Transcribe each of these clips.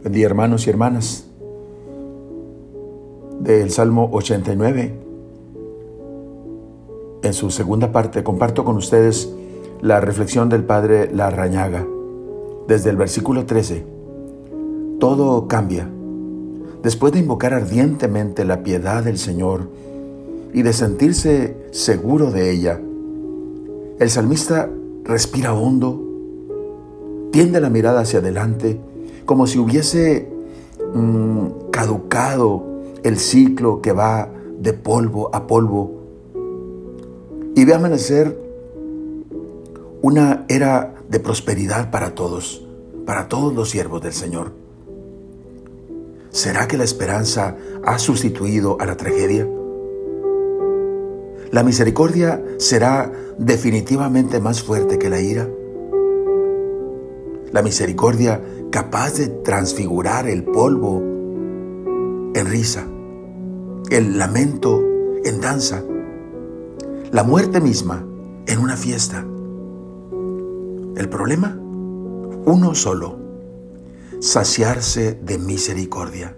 Buen día hermanos y hermanas. Del Salmo 89. En su segunda parte comparto con ustedes la reflexión del Padre Larrañaga. Desde el versículo 13. Todo cambia. Después de invocar ardientemente la piedad del Señor y de sentirse seguro de ella, el salmista respira hondo, tiende la mirada hacia adelante, como si hubiese mm, caducado el ciclo que va de polvo a polvo y ve amanecer una era de prosperidad para todos, para todos los siervos del Señor. ¿Será que la esperanza ha sustituido a la tragedia? ¿La misericordia será definitivamente más fuerte que la ira? La misericordia capaz de transfigurar el polvo en risa, el lamento en danza, la muerte misma en una fiesta. El problema, uno solo, saciarse de misericordia.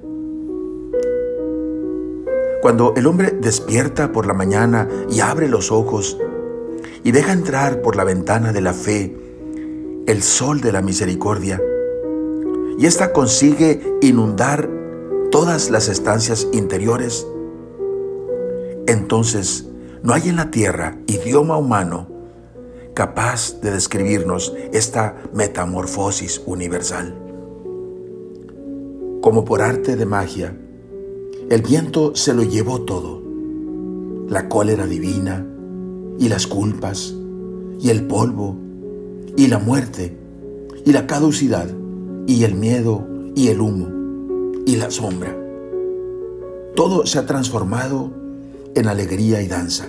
Cuando el hombre despierta por la mañana y abre los ojos y deja entrar por la ventana de la fe el sol de la misericordia, y ésta consigue inundar todas las estancias interiores, entonces no hay en la tierra idioma humano capaz de describirnos esta metamorfosis universal. Como por arte de magia, el viento se lo llevó todo, la cólera divina y las culpas y el polvo y la muerte y la caducidad y el miedo y el humo y la sombra. Todo se ha transformado en alegría y danza.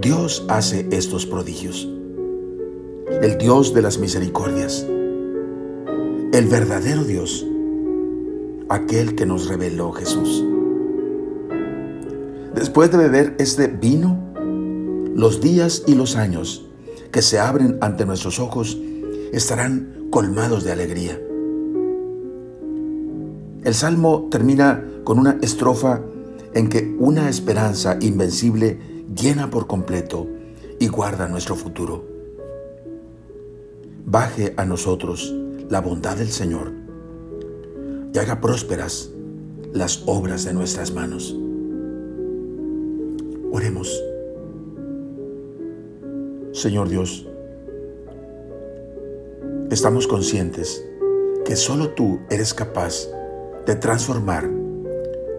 Dios hace estos prodigios. El Dios de las misericordias. El verdadero Dios. Aquel que nos reveló Jesús. Después de beber este vino, los días y los años que se abren ante nuestros ojos estarán colmados de alegría. El salmo termina con una estrofa en que una esperanza invencible llena por completo y guarda nuestro futuro. Baje a nosotros la bondad del Señor y haga prósperas las obras de nuestras manos. Oremos. Señor Dios, estamos conscientes que solo tú eres capaz de transformar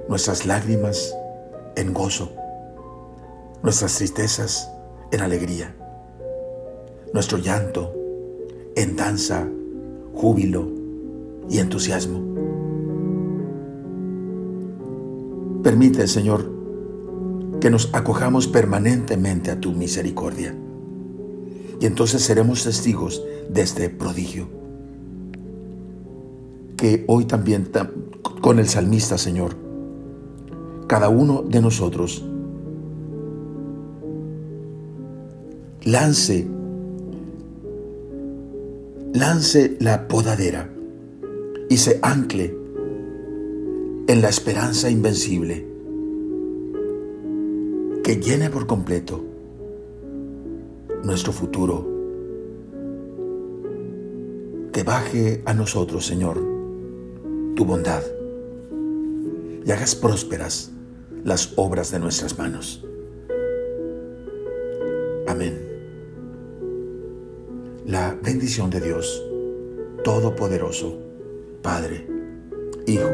nuestras lágrimas en gozo, nuestras tristezas en alegría, nuestro llanto en danza, júbilo y entusiasmo. Permite, Señor, que nos acojamos permanentemente a tu misericordia y entonces seremos testigos de este prodigio. Que hoy también con el salmista, Señor, cada uno de nosotros lance, lance la podadera y se ancle en la esperanza invencible que llene por completo nuestro futuro. Que baje a nosotros, Señor, tu bondad y hagas prósperas las obras de nuestras manos. Amén. La bendición de Dios Todopoderoso, Padre, Hijo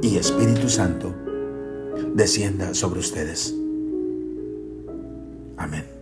y Espíritu Santo, descienda sobre ustedes. Amén.